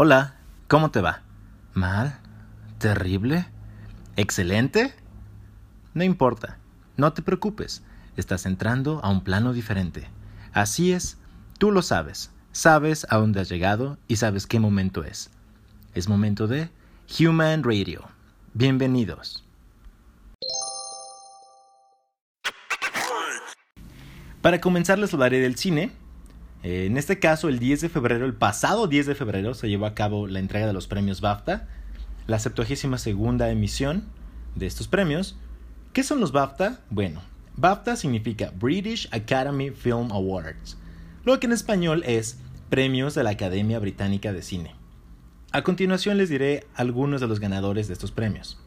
Hola, ¿cómo te va? ¿Mal? ¿Terrible? ¿Excelente? No importa, no te preocupes, estás entrando a un plano diferente. Así es, tú lo sabes, sabes a dónde has llegado y sabes qué momento es. Es momento de Human Radio. Bienvenidos. Para comenzar les hablaré del cine. Eh, en este caso, el 10 de febrero, el pasado 10 de febrero, se llevó a cabo la entrega de los premios BAFTA, la 72 segunda emisión de estos premios. ¿Qué son los BAFTA? Bueno, BAFTA significa British Academy Film Awards, lo que en español es Premios de la Academia Británica de Cine. A continuación les diré algunos de los ganadores de estos premios.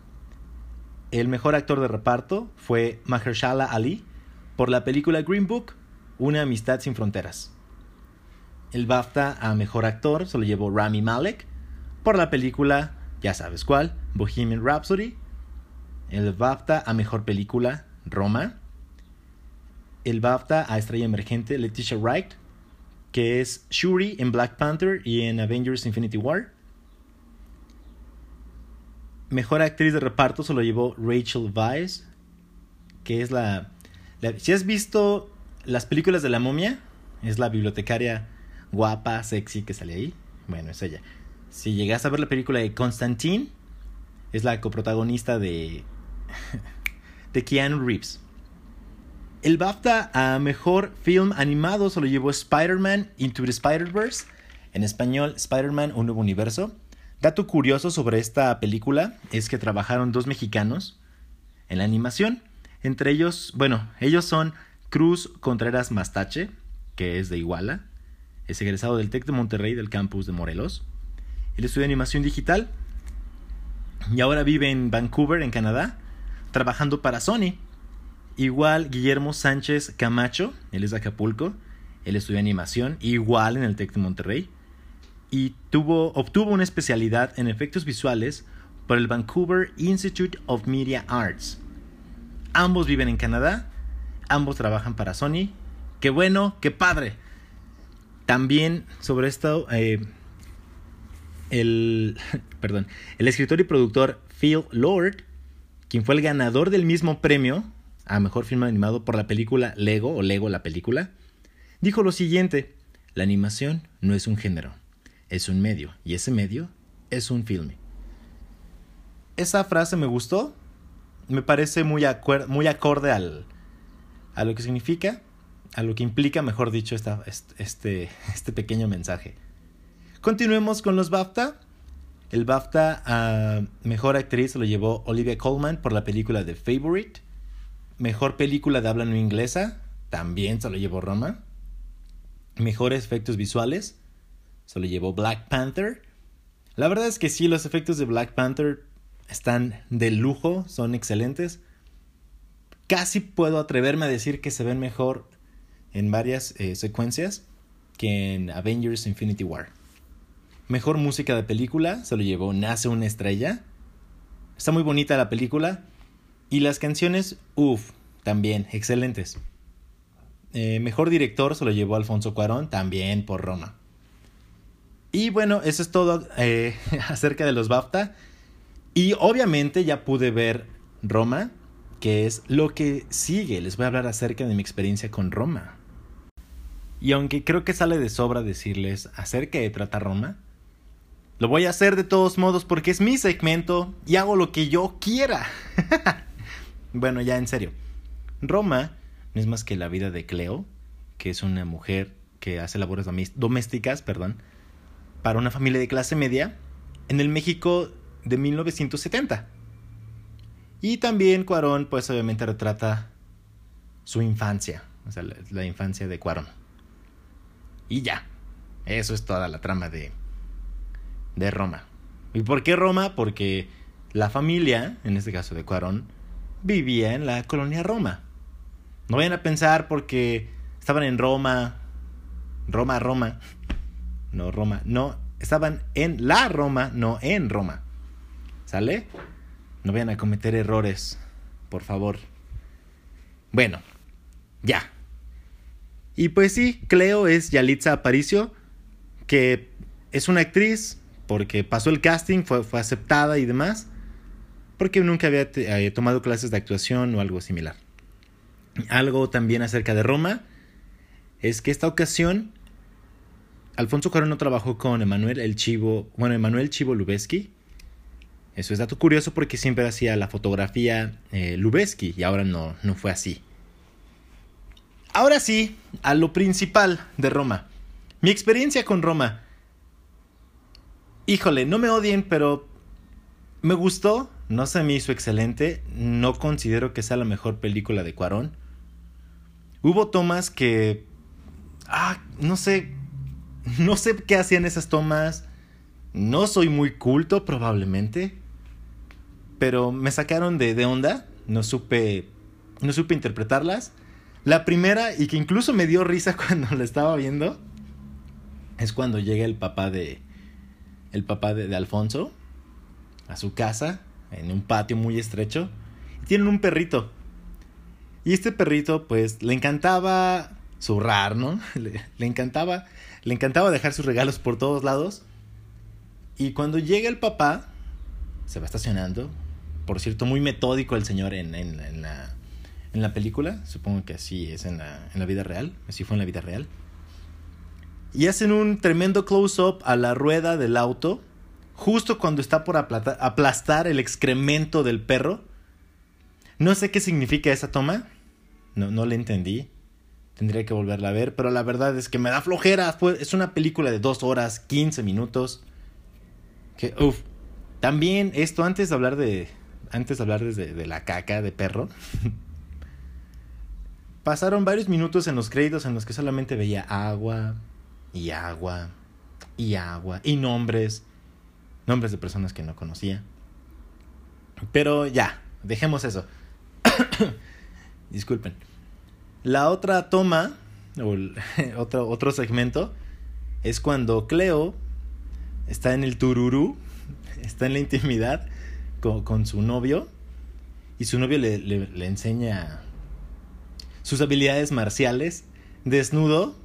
El mejor actor de reparto fue Mahershala Ali por la película Green Book, Una amistad sin fronteras. El BAFTA a mejor actor se lo llevó Rami Malek por la película, ya sabes cuál, Bohemian Rhapsody. El BAFTA a mejor película, Roma. El BAFTA a estrella emergente, Leticia Wright, que es Shuri en Black Panther y en Avengers Infinity War. Mejor actriz de reparto se lo llevó Rachel Weisz, que es la, Si has visto las películas de la momia, es la bibliotecaria guapa, sexy que sale ahí. Bueno, es ella. Si llegas a ver la película de Constantine, es la coprotagonista de. de Keanu Reeves. El BAFTA a mejor film animado se lo llevó Spider-Man Into the Spider-Verse. En español, Spider-Man Un Nuevo Universo. Dato curioso sobre esta película es que trabajaron dos mexicanos en la animación. Entre ellos, bueno, ellos son Cruz Contreras Mastache, que es de Iguala, es egresado del TEC de Monterrey del campus de Morelos. Él estudia animación digital y ahora vive en Vancouver, en Canadá, trabajando para Sony. Igual Guillermo Sánchez Camacho, él es de Acapulco, él estudia animación, igual en el TEC de Monterrey y tuvo, obtuvo una especialidad en efectos visuales por el Vancouver Institute of Media Arts. Ambos viven en Canadá, ambos trabajan para Sony. Qué bueno, qué padre. También sobre esto, eh, el, perdón, el escritor y productor Phil Lord, quien fue el ganador del mismo premio a mejor film animado por la película Lego o Lego la película, dijo lo siguiente: la animación no es un género es un medio y ese medio es un filme. Esa frase me gustó, me parece muy, muy acorde al, a lo que significa, a lo que implica, mejor dicho, esta, este, este pequeño mensaje. Continuemos con los BAFTA. El BAFTA a Mejor Actriz lo llevó Olivia Colman por la película The Favorite. Mejor película de habla no inglesa, también se lo llevó Roma. Mejores efectos visuales, se lo llevó Black Panther. La verdad es que sí, los efectos de Black Panther están de lujo, son excelentes. Casi puedo atreverme a decir que se ven mejor en varias eh, secuencias que en Avengers Infinity War. Mejor música de película se lo llevó Nace una estrella. Está muy bonita la película. Y las canciones, uff, también excelentes. Eh, mejor director se lo llevó Alfonso Cuarón, también por Roma. Y bueno, eso es todo eh, acerca de los BAFTA. Y obviamente ya pude ver Roma, que es lo que sigue. Les voy a hablar acerca de mi experiencia con Roma. Y aunque creo que sale de sobra decirles acerca de Trata Roma, lo voy a hacer de todos modos porque es mi segmento y hago lo que yo quiera. bueno, ya en serio. Roma no es más que la vida de Cleo, que es una mujer que hace labores domésticas, perdón, para una familia de clase media en el México de 1970. Y también Cuarón, pues obviamente retrata su infancia, o sea, la, infancia de Cuarón. Y ya, eso es toda la trama de, de Roma. ¿Y por qué Roma? Porque la familia, en este caso de Cuarón, vivía en la colonia Roma. No vayan a pensar porque estaban en Roma, Roma, Roma, no Roma, no, estaban en la Roma, no en Roma. ¿Sale? No vayan a cometer errores, por favor. Bueno, ya. Y pues sí, Cleo es Yalitza Aparicio, que es una actriz porque pasó el casting, fue, aceptada y demás, porque nunca había eh, tomado clases de actuación o algo similar. Algo también acerca de Roma es que esta ocasión Alfonso Cuarón no trabajó con Emanuel el Chivo, bueno, Emanuel Chivo Lubeski. Eso es dato curioso porque siempre hacía la fotografía eh, Lubeski y ahora no, no fue así. Ahora sí, a lo principal de Roma. Mi experiencia con Roma. Híjole, no me odien, pero me gustó. No se me hizo excelente. No considero que sea la mejor película de Cuarón. Hubo tomas que... Ah, no sé. No sé qué hacían esas tomas. No soy muy culto, probablemente. Pero me sacaron de, de onda. No supe. No supe interpretarlas. La primera, y que incluso me dio risa cuando la estaba viendo, es cuando llega el papá de. El papá de, Alfonso a su casa, en un patio muy estrecho, y tienen un perrito. Y este perrito, pues, le encantaba zurrar, ¿no? Le, encantaba, le encantaba dejar sus regalos por todos lados. Y cuando llega el papá, se va estacionando. Por cierto, muy metódico el señor en la, en la película. Supongo que así es en la, en la vida real. Así fue en la vida real. Y hacen un tremendo close-up a la rueda del auto. Justo cuando está por aplastar el excremento del perro. No sé qué significa esa toma. No, no le entendí. Tendría que volverla a ver. Pero la verdad es que me da flojera. Es una película de 2 horas, 15 minutos. Que, uff. También esto, antes de hablar de. Antes de hablar de, de la caca de perro. pasaron varios minutos en los créditos en los que solamente veía agua y agua y agua y nombres. Nombres de personas que no conocía. Pero ya, dejemos eso. Disculpen. La otra toma, o otro, otro segmento, es cuando Cleo está en el tururú, está en la intimidad con, con su novio, y su novio le, le, enseña sus habilidades marciales, desnudo.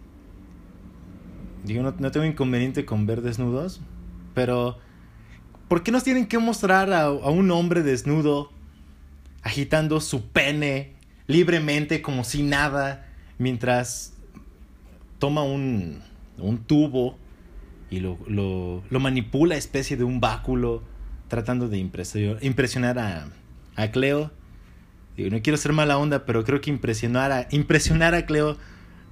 Digo, no, no tengo inconveniente con ver desnudos, pero ¿por qué nos tienen que mostrar a, a un hombre desnudo agitando su pene libremente como si nada mientras toma un, un tubo y lo, lo, lo, manipula especie de un báculo tratando de impresionar, a, a Cleo. No quiero ser mala onda, pero creo que impresionar a, impresionar a Cleo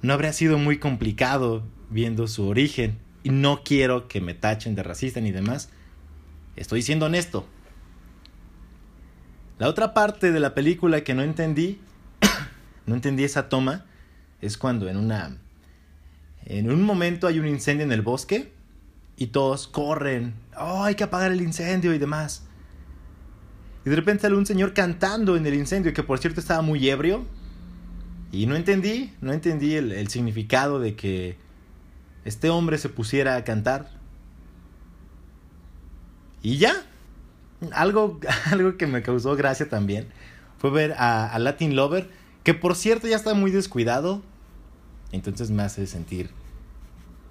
no habría sido muy complicado viendo su origen. Y no quiero que me tachen de racista ni demás. Estoy siendo honesto. La otra parte de la película que no entendí, no entendí esa toma, es cuando en una en un momento hay un incendio en el bosque y todos corren, oh, hay que apagar el incendio y demás. Y de repente sale un señor cantando en el incendio, que por cierto estaba muy ebrio. Y no entendí, no entendí el, significado de que este hombre se pusiera a cantar. Y ya, algo, algo que me causó gracia también fue ver a, a, Latin Lover, que por cierto ya está muy descuidado. Entonces me hace sentir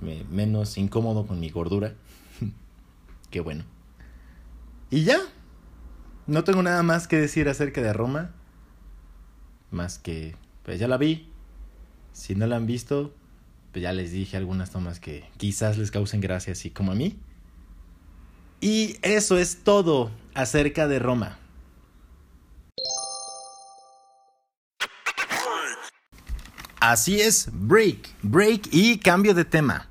me, menos incómodo con mi gordura. Qué bueno. Y ya, no tengo nada más que decir acerca de Roma. Más que, pues ya la vi. Si no la han visto, pues ya les dije algunas tomas que quizás les causen gracia, así como a mí. Y eso es todo acerca de Roma. Así es, break, break y cambio de tema.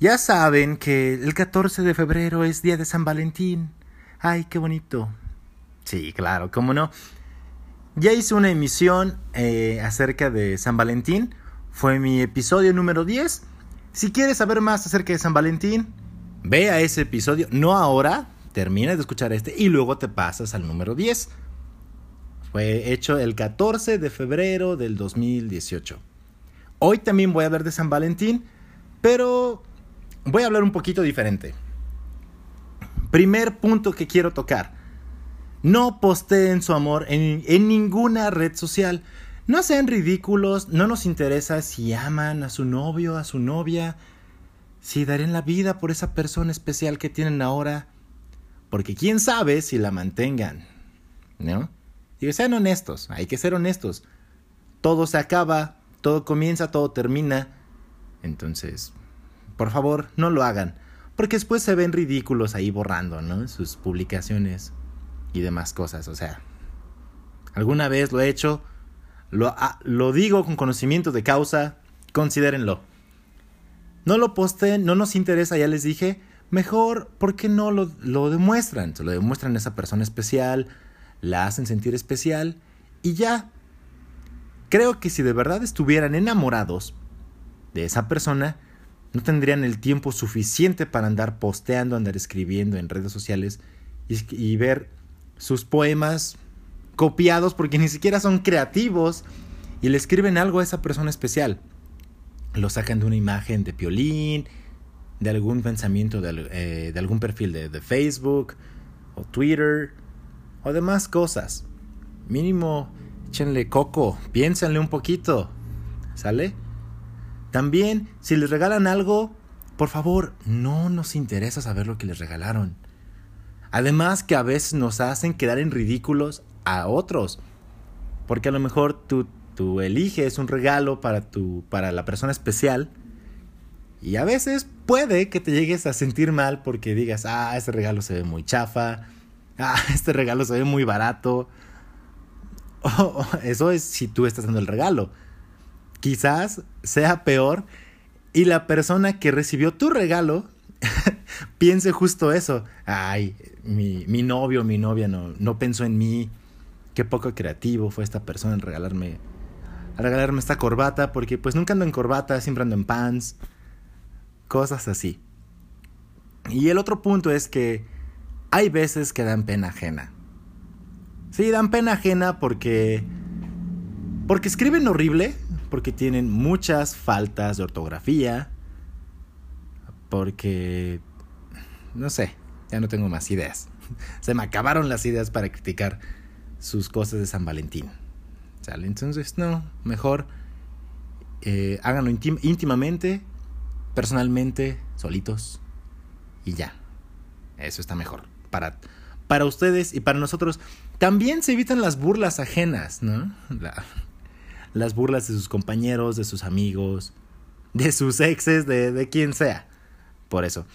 Ya saben que el 14 de febrero es día de San Valentín. Ay, qué bonito. Sí, claro, cómo no. Ya hice una emisión eh, acerca de San Valentín. Fue mi episodio número 10. Si quieres saber más acerca de San Valentín, ve a ese episodio. No ahora, termina de escuchar este y luego te pasas al número 10. Fue hecho el 14 de febrero del 2018. Hoy también voy a hablar de San Valentín, pero voy a hablar un poquito diferente. Primer punto que quiero tocar. No posteen su amor en, ninguna red social. No sean ridículos, no nos interesa si aman a su novio, a su novia. si darán la vida por esa persona especial que tienen ahora, porque quién sabe si la mantengan, ¿no? Digo, sean honestos, hay que ser honestos. Todo se acaba, todo comienza, todo termina. Entonces, por favor, no lo hagan, porque después se ven ridículos ahí borrando, ¿no? Sus publicaciones y demás cosas, o sea, alguna vez lo he hecho, lo, ah, lo digo con conocimiento de causa, considérenlo. No lo posteen, no nos interesa, ya les dije, mejor, ¿por qué no lo, lo demuestran? Se lo demuestran a esa persona especial, la hacen sentir especial y ya. Creo que si de verdad estuvieran enamorados de esa persona, no tendrían el tiempo suficiente para andar posteando, andar escribiendo en redes sociales y ver sus poemas copiados porque ni siquiera son creativos y le escriben algo a esa persona especial. Lo sacan de una imagen de piolín, de algún pensamiento de, eh, de algún perfil de, de, Facebook o Twitter o demás cosas. Mínimo, échenle coco, piénsenle un poquito. ¿Sale? También, si les regalan algo, por favor, no nos interesa saber lo que les regalaron. Además que a veces nos hacen quedar en ridículos a otros. Porque a lo mejor tú, tú eliges un regalo para, tu, para la persona especial. Y a veces puede que te llegues a sentir mal porque digas, ah, este regalo se ve muy chafa. Ah, este regalo se ve muy barato. Oh, eso es si tú estás dando el regalo. Quizás sea peor y la persona que recibió tu regalo piense justo eso. Ay, mi, mi novio, mi novia no, no pensó en mí qué poco creativo fue esta persona en regalarme, regalarme esta corbata, porque pues nunca ando en corbata, siempre ando en pants, cosas así. Y el otro punto es que hay veces que dan pena ajena. Sí, dan pena ajena porque porque escriben horrible, porque tienen muchas faltas de ortografía, porque no sé, ya no tengo más ideas. Se me acabaron las ideas para criticar sus cosas de San Valentín. Entonces, no, mejor eh, háganlo íntimamente, personalmente, solitos y ya. Eso está mejor. Para, para ustedes y para nosotros. También se evitan las burlas ajenas, ¿no? las burlas de sus compañeros, de sus amigos, de sus exes, de, de quien sea. Por eso.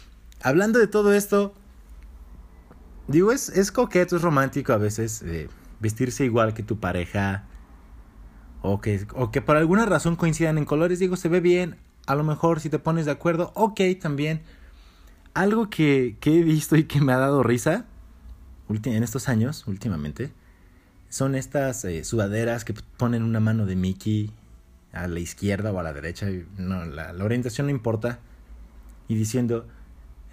Hablando de todo esto, digo, es, es coqueto, es romántico a veces. Eh, vestirse igual que tu pareja o que, o que por alguna razón coincidan en colores, digo, se ve bien, a lo mejor si te pones de acuerdo, ok también. Algo que, que he visto y que me ha dado risa en estos años, últimamente, son estas eh, sudaderas que ponen una mano de Mickey a la izquierda o a la derecha, no, la, la orientación no importa, y diciendo,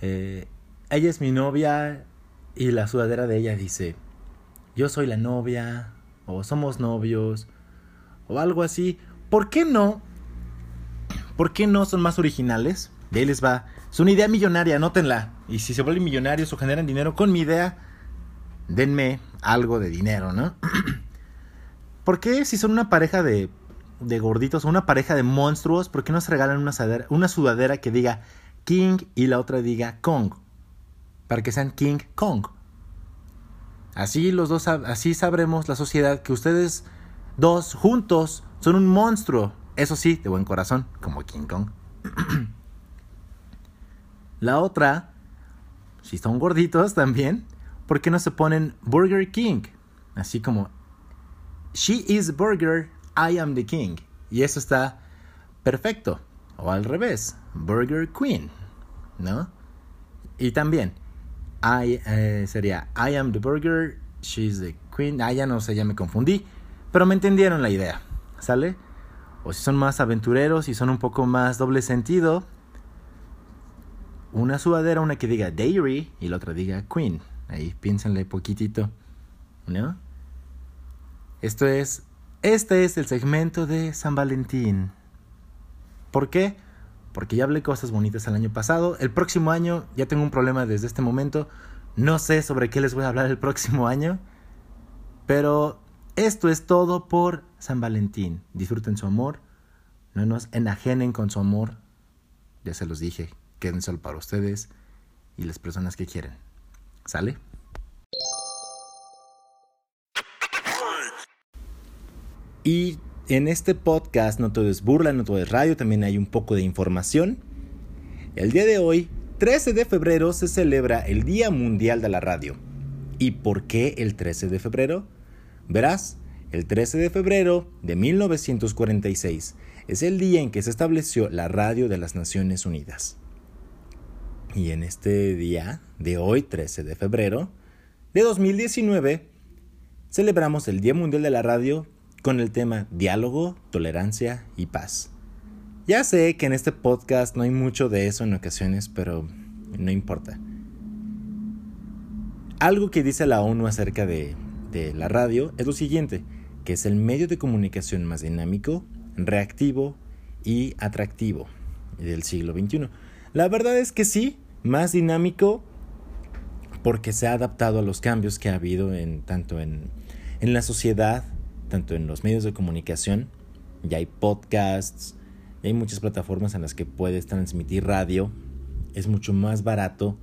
eh, ella es mi novia y la sudadera de ella dice, yo soy la novia, o somos novios, o algo así. ¿Por qué no? ¿Por qué no son más originales? De ahí les va. Es una idea millonaria, anótenla. Y si se vuelven millonarios o generan dinero con mi idea, denme algo de dinero, ¿no? ¿Por qué si son una pareja de, de gorditos o una pareja de monstruos, por qué no se regalan una sudadera, una sudadera que diga King y la otra diga Kong? Para que sean King Kong. Así los dos, así sabremos la sociedad que ustedes dos juntos son un monstruo. Eso sí, de buen corazón, como King Kong. la otra, si son gorditos también, ¿por qué no se ponen Burger King? Así como She is Burger, I am the King. Y eso está perfecto. O al revés, Burger Queen, ¿no? Y también, I, eh, sería I am the burger, she's the queen. Ah, ya no sé, ya me confundí. Pero me entendieron la idea, ¿sale? O si son más aventureros y son un poco más doble sentido, una sudadera, una que diga Dairy y la otra diga Queen. Ahí piénsenle poquitito, ¿no? Esto es, este es el segmento de San Valentín. ¿Por qué? porque ya hablé cosas bonitas el año pasado. El próximo año ya tengo un problema desde este momento. No sé sobre qué les voy a hablar el próximo año. Pero esto es todo por San Valentín. Disfruten su amor. No nos enajenen con su amor. Ya se los dije. quédense para ustedes y las personas que quieren. ¿Sale? Y en este podcast no todo es burla, no todo es radio, también hay un poco de información. El día de hoy, 13 de febrero, se celebra el Día Mundial de la Radio. ¿Y por qué el 13 de febrero? Verás, el 13 de febrero de 1946 es el día en que se estableció la radio de las Naciones Unidas. Y en este día de hoy, 13 de febrero de 2019, celebramos el Día Mundial de la Radio con el tema diálogo, tolerancia y paz. Ya sé que en este podcast no hay mucho de eso en ocasiones, pero no importa. Algo que dice la ONU acerca de, la radio es lo siguiente, que es el medio de comunicación más dinámico, reactivo y atractivo del siglo XXI. La verdad es que sí, más dinámico porque se ha adaptado a los cambios que ha habido en, tanto en, en la sociedad, tanto en los medios de comunicación. Ya hay podcasts, hay muchas plataformas en las que puedes transmitir radio. Es mucho más barato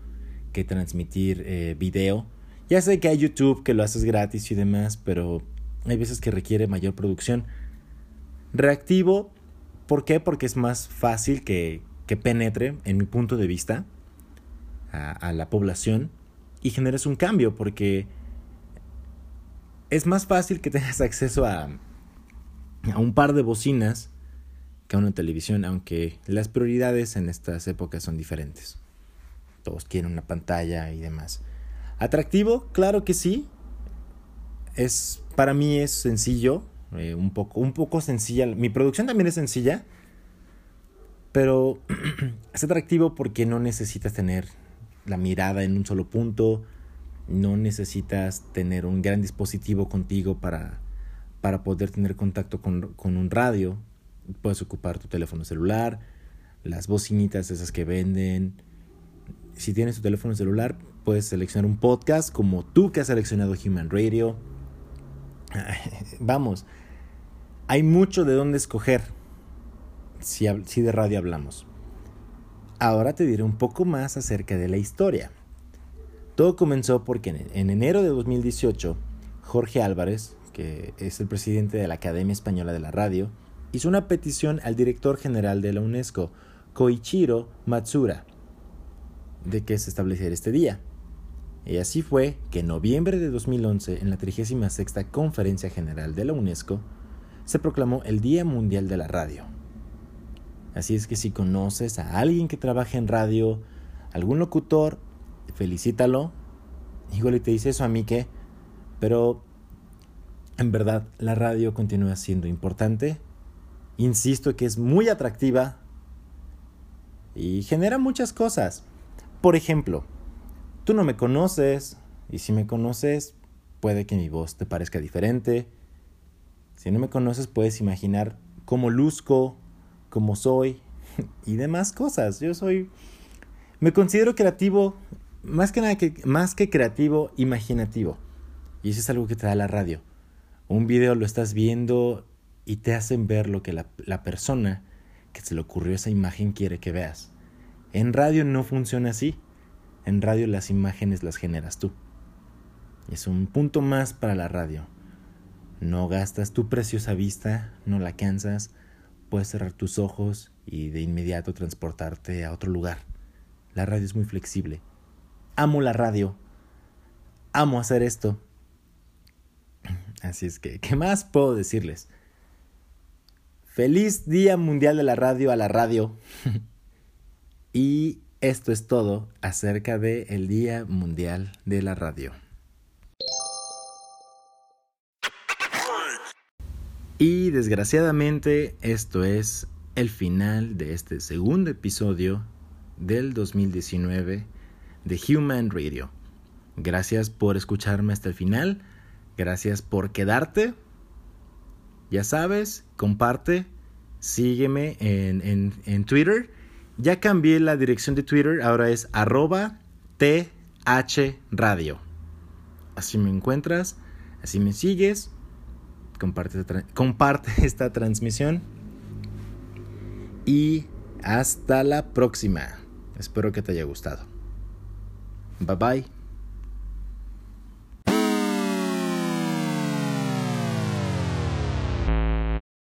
que transmitir eh, video. Ya sé que hay YouTube que lo haces gratis y demás, pero hay veces que requiere mayor producción. Reactivo, ¿por qué? Porque es más fácil que, que penetre, en mi punto de vista, a, a la población y generes un cambio, porque es más fácil que tengas acceso a, a un par de bocinas que a una televisión, aunque las prioridades en estas épocas son diferentes. Todos quieren una pantalla y demás. ¿Atractivo? Claro que sí. Es, para mí es sencillo, eh, un, poco, un poco sencilla. Mi producción también es sencilla, pero es atractivo porque no necesitas tener la mirada en un solo punto, no necesitas tener un gran dispositivo contigo para, para poder tener contacto con, con un radio. Puedes ocupar tu teléfono celular, las bocinitas esas que venden. Si tienes tu teléfono celular, puedes seleccionar un podcast como tú que has seleccionado Human Radio. Vamos, hay mucho de dónde escoger si, si de radio hablamos. Ahora te diré un poco más acerca de la historia. Todo comenzó porque en enero de 2018, Jorge Álvarez, que es el presidente de la Academia Española de la Radio, hizo una petición al director general de la UNESCO, Koichiro Matsura, de que se estableciera este día. Y así fue que en noviembre de 2011, en la 36 Conferencia General de la UNESCO, se proclamó el Día Mundial de la Radio. Así es que si conoces a alguien que trabaje en radio, algún locutor felicítalo. Igual te dice eso a mí que, pero en verdad la radio continúa siendo importante. Insisto que es muy atractiva y genera muchas cosas. Por ejemplo, tú no me conoces y si me conoces puede que mi voz te parezca diferente. Si no me conoces puedes imaginar cómo luzco, cómo soy y demás cosas. Yo soy... Me considero creativo más que nada que, más que creativo, imaginativo. Y eso es algo que te da la radio. Un video lo estás viendo y te hacen ver lo que la, la persona que se le ocurrió esa imagen quiere que veas. En radio no funciona así. En radio las imágenes las generas tú. Es un punto más para la radio. No gastas tu preciosa vista, no la cansas, puedes cerrar tus ojos y de inmediato transportarte a otro lugar. La radio es muy flexible amo la radio, amo hacer esto. Así es que, ¿qué más puedo decirles? Feliz Día Mundial de la Radio a la radio. y esto es todo acerca del el Día Mundial de la Radio. Y desgraciadamente esto es el final de este segundo episodio del 2019 de Human Radio. Gracias por escucharme hasta el final. Gracias por quedarte. Ya sabes, comparte, sígueme en, en, Twitter. Ya cambié la dirección de Twitter, ahora es arroba Radio. Así me encuentras, así me sigues. Comparte, comparte esta transmisión. Y hasta la próxima. Espero que te haya gustado. Bye bye.